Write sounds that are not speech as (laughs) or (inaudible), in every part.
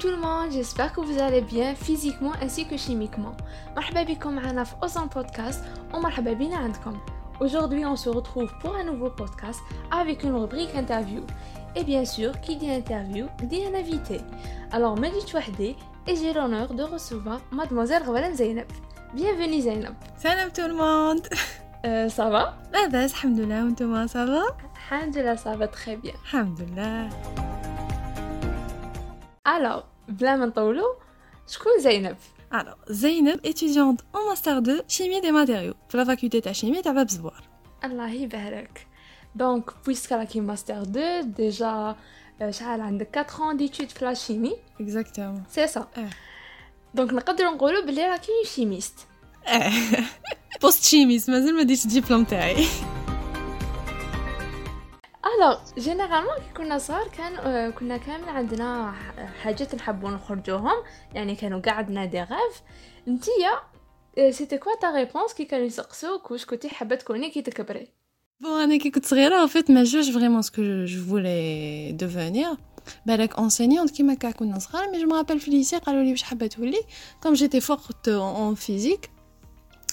tout le monde, j'espère que vous allez bien physiquement ainsi que chimiquement. مرحبا بكم معنا في Ozan Podcast ومرحبا بينا عندكم. Aujourd'hui, on se retrouve pour un nouveau podcast avec une rubrique interview. Et bien sûr, qui dit interview dit un invité. Alors, me dites وحدي et j'ai l'honneur de recevoir mademoiselle Ghwalan Zainab. Bienvenue Zainab. Salut tout le monde. (laughs) Euh, ça va لاباس الحمد لله وانتم ça va Alhamdulillah, ça va très bien. الحمد لله Alors, Zainab Alors, Zainab, étudiante en Master 2 Chimie des matériaux de la faculté de Chimie de Babzouar. Allah barak. Donc, puisqu'elle a euh, un Master 2, déjà, elle a 4 ans d'études de la chimie. Exactement. C'est ça. Euh. Donc, nous pouvons dire qu'elle est une chimiste. Eh. (laughs) Post-chimiste, mais elle m'a dit diplôme. الوغ جينيرالمون كي كنا صغار كان آه، كنا كامل عندنا حاجات نحبوا نخرجوهم. يعني كانوا كاع عندنا دي غاف نتيا سيتي كوا تا ريبونس كي كانوا يسقسوك؟ واش كنتي حابة تكوني كي تكبري؟ Bon, أنا كي كنت صغيرة en fait ما جوش ce que je voulais devenir. بالك enseignante كيما كاع كنا صغار je me rappelle في الليسي قالوا لي واش حابة تولي؟ Comme j'étais forte en physique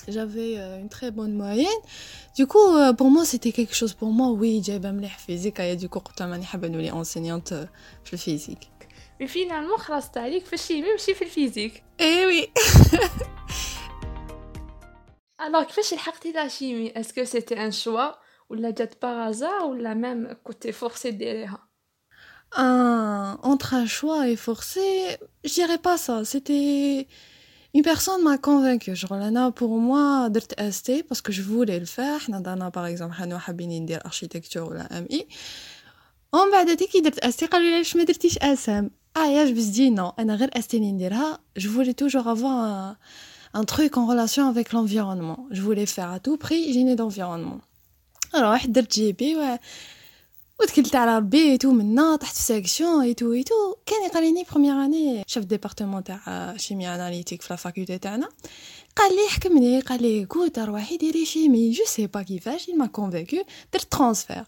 j'avais euh, une très bonne moyenne du coup euh, pour moi c'était quelque chose pour moi oui جايبه مليح physique et du coup قلت ماني حابه نولي enseignante euh, في الفيزيك مي فينالمون خلاص عليك في الشيمي ماشي في الفيزيك ايه وي (laughs) الوغ كيفاش لحقتي لا شيمي اسكو سيتي ان شوا ولا جات باغازار ولا ميم كنتي فورسي ديريها Un- entre un choix et forcé, je dirais pas ça. C'était. Une personne m'a convaincue. Genre, Lana, pour moi, d'être ST, parce que je voulais le faire. Nadana, par exemple, حنا حابين ندير architecture ولا MI. ومن بعد كي درت ST قالوا لي علاش ما درتيش SM. Ah, يا جبس دي non. أنا غير ST اللي نديرها. Je voulais toujours avoir un, un truc en relation avec l'environnement. Je voulais faire à tout prix génie d'environnement. Alors, واحد درت جي بي و وتكلت على ربي ايتو منا طحت في سيكسيون ايتو ايتو كان يقريني بروميير اني شاف ديبارتمون تاع شيمي اناليتيك في لا فاكولتي تاعنا. قال لي حكمني. قال لي كوت روحي ديري شيمي جو سي با كيفاش ما كونفيكو درت ترانسفير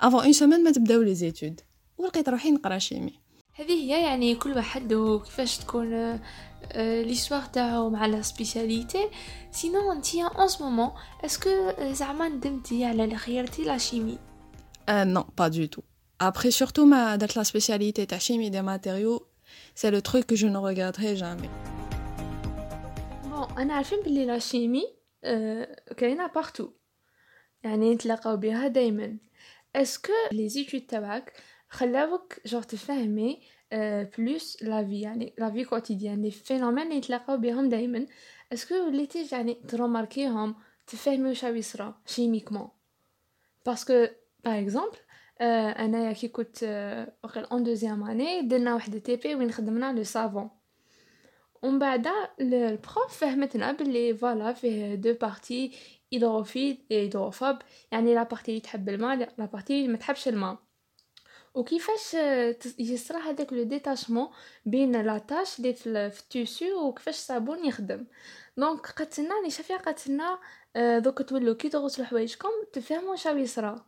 افون اون سيمين ما تبداو لي زيتود ولقيت روحي نقرا شيمي هذه هي يعني كل واحد وكيفاش تكون ليستوار تاعو مع لا سبيسياليتي سينو انتيا اون سو مومون اسكو زعما ندمتي على اللي خيرتي لا شيمي Euh, non, pas du tout. Après, surtout, ma, d'être la spécialité de chimie des matériaux, c'est le truc que je ne regretterai jamais. بون انا عارفين بلي لا شيمي آه، كاينه بارتو يعني نتلاقاو بها دايما اسكو لي زيتود تاعك خلاوك جور تفهمي بلوس لا في يعني لا في كوتيديان لي فينومين اللي نتلاقاو بهم دايما اسكو وليتي يعني تروماركيهم تفهمي واش راهي يصرا شيميكمون باسكو باغ اكزومبل انايا كي كنت وقيل اون دوزيام اني درنا واحد تي بي وين خدمنا لو سافون ومن بعد ال- البروف فهمتنا باللي فوالا فيه دو بارتي هيدروفيل هيدروفوب يعني لا بارتي اللي تحب الماء لا بارتي اللي ما تحبش الماء وكيفاش يصرى هذاك لو ديتاشمون بين لا تاش اللي في ال- في التيسو وكيفاش الصابون يخدم دونك قالت لنا راني شافيه قالت لنا دوك تولوا كي تغسلوا حوايجكم تفهموا راهي يصرى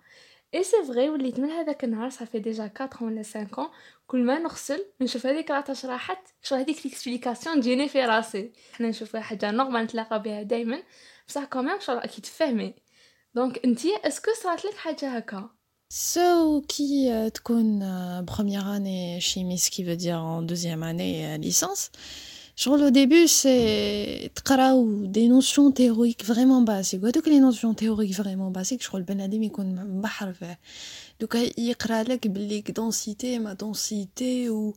اي سي فغي وليت من هذاك النهار صافي ديجا 4 ولا 5 كل ما نغسل نشوف هذيك لاطاش راحت شو هذيك ليكسبليكاسيون تجيني في راسي حنا نشوفها حاجه نورمال نتلاقى بها دائما بصح كوميم شغل اكيد تفهمي دونك انتي اسكو صرات لك حاجه هكا Ceux qui euh, تكون euh, première année chimie, ce qui veut dire en deuxième année euh, licence, Genre, au début, c'est des notions théoriques vraiment basiques. Donc, les notions théoriques vraiment basiques, je crois que le ben Donc, il la densité, ma densité, ou,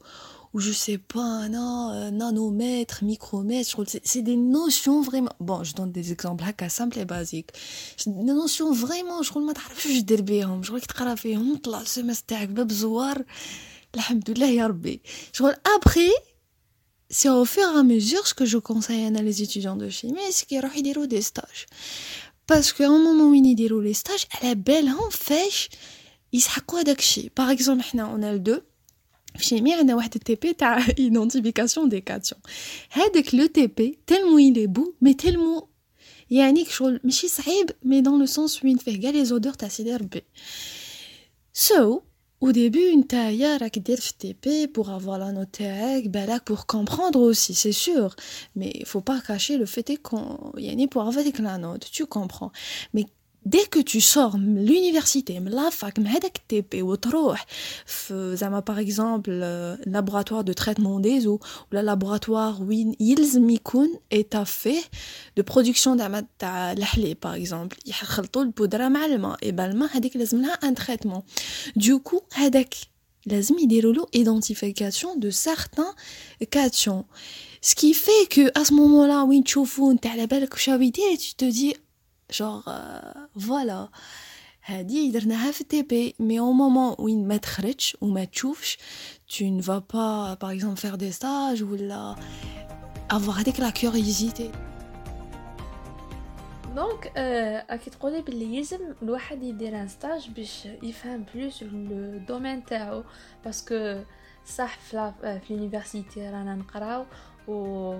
ou je sais pas, non, nanomètre, micromètre. C'est des notions vraiment. Bon, je donne des exemples là, simples et basiques. Des notions vraiment, je crois que je je crois je ne sais pas, je crois que je je crois que c'est au fur et à mesure ce que je conseille à les étudiants de chimie, c'est qu'ils aillent des stages. Parce qu'à un moment où ils déroulent les stages, à la belle en fait, ils se Par exemple, on a le 2. Chimie, on a un TP, t'as (laughs) identification des cations. Avec le TP, tellement il est beau, mais tellement. Il y a un chose, mais dans le sens où il fait les odeurs, t'as sidéré. So, au début, une taïa rakdir FTP pour avoir la note balak pour comprendre aussi, c'est sûr. Mais il faut pas cacher le fait qu'on y a pour avoir la note, tu comprends. Mais dès que tu sors l'université la fac مع هذاك تي بي وتروح في زعما par exemple laboratoire de traitement des eaux ولا laboratoire وين يلزم يكون étaffé de production زعما تاع الحليب par exemple يخلطوا البودره مع الماء et ben الماء هذيك لازم لها un traitement du coup هذاك لازم يديروا له identification de certains cations ce qui fait que à ce moment-là وين تشوفوا انت على بالك واش يدير tu te dis genre فوالا هادي درناها في تي بي مي او مومون وين ما تخرجش وما تشوفش tu ne vas pas par exemple faire des stages ولا avoir هذيك لا كيوريوزيتي دونك راكي تقولي بلي يلزم الواحد يدير ان ستاج باش يفهم بلوس لو دومين تاعو باسكو صح في لونيفرسيتي رانا نقراو ou,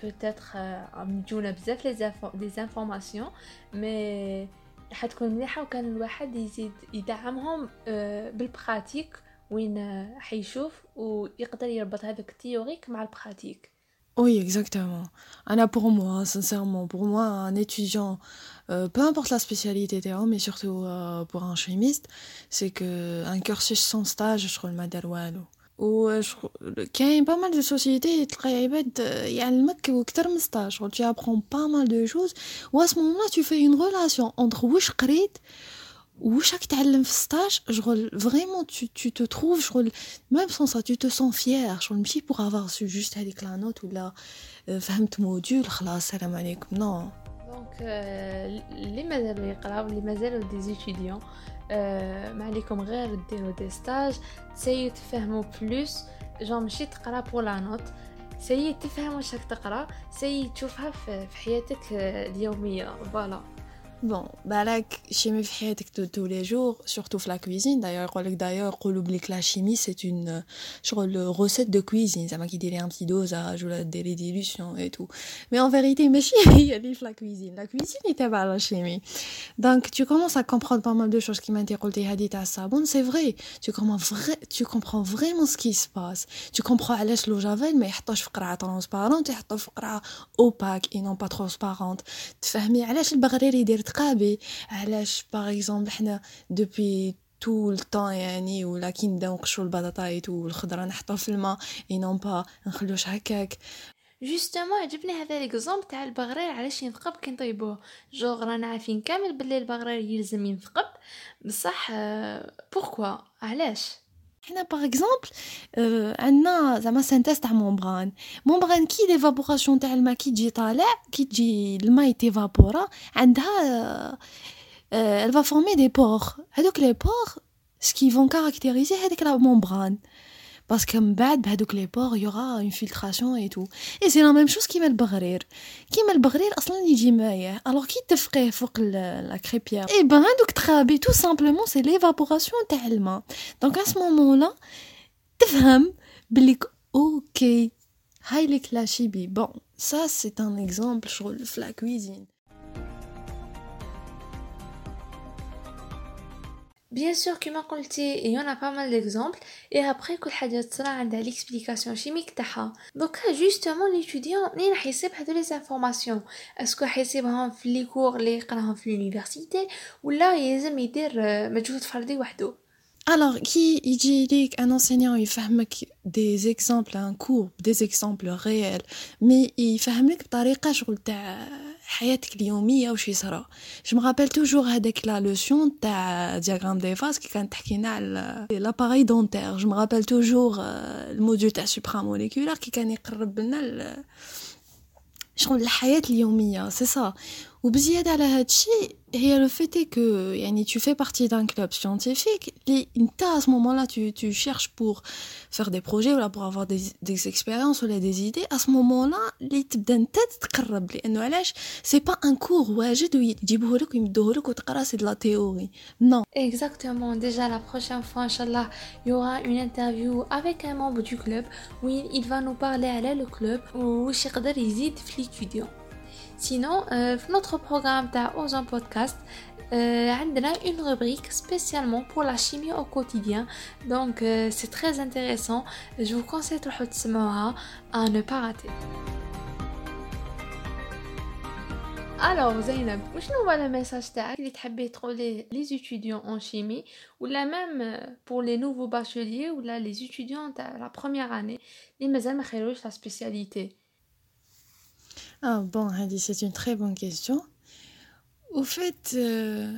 peut-être مديونة بزاف لي زانفورماسيون مي حتكون مليحة وكان الواحد يزيد يدعمهم بالبراتيك وين حيشوف ويقدر يربط هذاك التيوريك مع البراتيك Oui, exactement. Anna, pour moi, sincèrement, pour moi, un étudiant, euh, peu importe la spécialité, mais surtout euh, pour un chimiste, c'est que un cursus sans stage, je trouve le madaroualo. وكاين با مال دو سوسيتي تلقى عباد يعلمك وكتر من ستاج tu apprends pas mal de choses و à ce moment-là tu fais une relation entre واش قريت واش راك تعلم في ستاج شغل فريمون tu, tu te trouves شغل même sans ça tu te sens fier شغل ماشي pour avoir su juste هذيك لا نوت ولا فهمت موديول خلاص السلام عليكم نو دونك اللي مازالوا يقراو اللي مازالوا دي زيتيديون ما عليكم غير ديروا دي ستاج تسيي تفهموا بلوس جون ماشي تقرا بور لا نوت سيي تفهم واش راك تقرا سيي تشوفها في حياتك اليوميه فوالا Bon, balak, chimie de tous les jours, surtout la cuisine. D'ailleurs, d'ailleurs, la chimie, c'est une recette de cuisine. Ça m'a quitté un petit dosage ou des dilutions et tout. Mais en vérité, mais chimie, (laughs) elle la cuisine. La cuisine était pas la chimie. Donc, tu commences à comprendre pas mal de choses qui m'interrogent à ça. Bon, c'est vrai. Tu comprends, tu comprends vraiment ce qui se passe. Tu comprends à l'âge le javel, mais il transparente, il opaque et non pas transparente. Tu fais, mais à l'âge le تقابي علاش؟ باغ اكزومبل حنا دوبي تو الطون يعني ولا كي نبداو نقشرو البطاطايت والخضرة نحطوه في الماء اي نون با نخلوش هكاك. جوستومون عجبني هذا ليكزومبل تاع البغرير علاش ينثقب كي نطيبوه. جوغ رانا عارفين كامل بلي البغرير يلزم ينثقب بصح بوركوا علاش؟ حنا باغ اكزومبل عندنا زعما سانتيز تاع مونبران مونبران كي ليفابوراسيون تاع الماء كي تجي طالع كي تجي الماء يتيفابورا عندها elle va former des pores هذوك لي بور سكي فون كاركتيريزي هذيك لا مونبران parce que بعد بهذوك لي بور يورا اون فيلتراسيون اي تو اي سي لا ميم شوز كيما البغرير كيما البغرير اصلا يجي مايع الوغ كي تفقيه فوق لا كريبيير اي بان هذوك تخابي تو سامبلومون سي ليفابوراسيون تاع الماء دونك ا سو مومون لا تفهم بلي اوكي هاي ليك لا شيبي بون سا سي ان اكزومبل شغل في لا Bien sûr que ma il y en a pas mal d'exemples et après que le hadith sera l'explication chimique. Donc ah, justement l'étudiant il récite pas de les informations. Est-ce qu'il récite en les cours les l'université ou là il est mis des euh, mais tu veux faire des Alors, qui يجي ليك un enseignant يفهمك des exemples, un cours, des exemples réels, mais يفهمك بطريقة شغل تاع حياتك اليوميه وش يصرى جو مغابيل توجور هذاك لا لوسيون تاع دياغرام دي فاز كي كانت تحكينا على لاباري دونتير جو مغابيل توجور الموديول تاع سوبرا موليكولار كي كان يقرب لنا شغل الحياه اليوميه سي سا وبزياده على هادشي هي لو فيت كو يعني tu fais partie d'un club scientifique اللي انت à ce moment là tu, tu cherches pour faire des projets ولا pour avoir des, des expériences ولا des idées à ce moment là اللي تبدا انت تتقرب لانه علاش سي با ان كور واجد ويجيبوه لك ويمدوه لك وتقرا سي لا تيوري نو exactement déjà la prochaine fois inchallah il y aura une interview avec un membre du club où il va nous parler على le club واش يقدر يزيد في l'étudiant sinon euh, notre programme تاع Ozon Podcast euh, عندنا une rubrique spécialement pour la chimie au quotidien donc euh, c'est très intéressant je vous conseille تروحوا تسمعوها à ne pas rater Alors Zainab, وشنو هو le message تاعك اللي تحبي تقولي les étudiants en chimie ولا même euh, pour les nouveaux bacheliers ولا les étudiants تاع la première année اللي مازال ما خيروش la spécialité ah bon, Hadi, c'est une très bonne question. Au fait, il euh,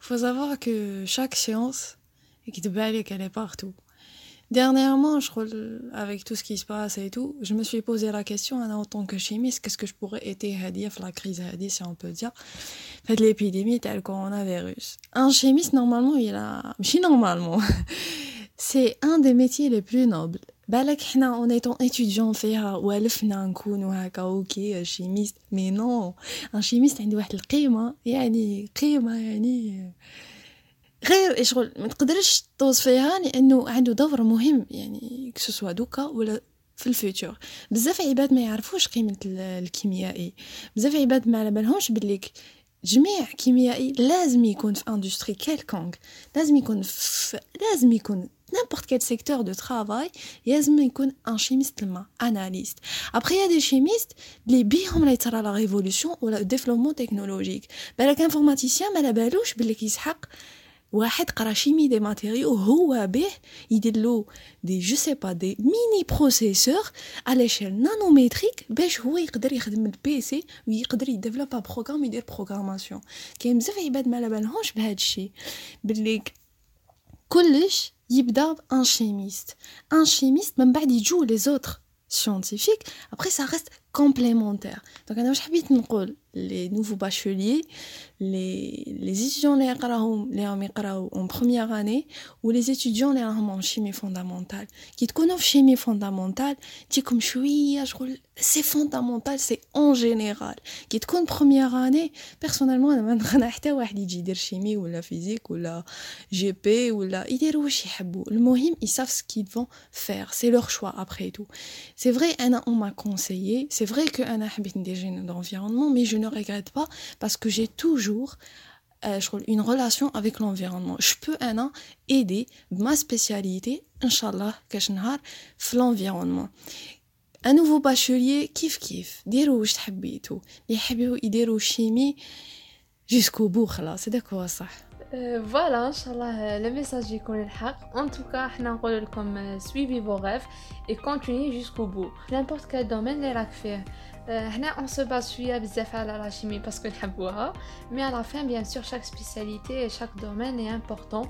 faut savoir que chaque séance, qu'elle est partout. Dernièrement, je crois, avec tout ce qui se passe et tout, je me suis posé la question en tant que chimiste, qu'est-ce que je pourrais aider à dire la crise Hadi, si on peut dire, fait l'épidémie telle coronavirus? Un chimiste, normalement, il a, normalement, (laughs) c'est un des métiers les plus nobles. بالك حنا اون ايتون étudiant فيها والفنا نكونوا هكا أوكي شيميست مي نو ان شيميست عنده واحد القيمه يعني قيمه يعني غير شغل ما تقدرش توصفيها لأنه عنده دور مهم يعني كسوسوا دوكا ولا في الفيوتشر بزاف عباد ما يعرفوش قيمه الكيميائي بزاف عباد ما على بالهمش بليك جميع كيميائي لازم يكون في اندستري كيلكونغ لازم يكون في لازم يكون n'importe quel secteur de travail لازم يكون un chimiste لما analyste après il y a des chimistes اللي بيهم لا يترى la révolution ولا développement technologique بالك informaticien ما بالوش باللي كيسحق واحد قرا شيمي دي ماتيريو هو به يدير له دي جو سي با دي ميني بروسيسور على شيل نانوميتريك باش هو يقدر يخدم البيسي ويقدر يديفلوب بروغرام يدير بروغراماسيون كاين بزاف عباد ما على بالهمش بهذا الشيء باللي كلش يبدا بان شيميست ان شيميست من بعد يجو لي زوتر scientifique après ça reste complémentaires. Donc, je habite les nouveaux bacheliers, les, les étudiants en première année ou les étudiants en chimie fondamentale. Qui te connaissent chimie fondamentale, comme ah, c'est fondamental, c'est en général. Qui te connaissent première année, personnellement, je ne chimie ou la physique ou la GP ou la. Le mohim, ils savent ce qu'ils vont faire. C'est leur choix après tout. C'est vrai, on m'a conseillé, c'est vrai que انا حبيت ندير d'environnement mais je ne regrette pas parce que j'ai toujours euh, une relation avec l'environnement. Je peux un an aider ma spécialité, Inch'Allah, l'environnement. Un nouveau bachelier, kiff kiff, dirou واش تحبيتو اللي يحبوا يديروا chimie jusqu'au bout c'est d'accord ça فوالا ان شاء الله لو ميساج يكون الحق ان توكا حنا نقول لكم سويفي فو غيف اي كونتيني جوسكو بو نيمبورت كال دومين اللي راك فيه هنا اون سو باز شويه بزاف على لا شيمي باسكو نحبوها مي على فين بيان سور شاك سبيسياليتي شاك دومين اي امبورطون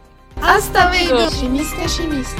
Hasta luego! Шимист-шимист!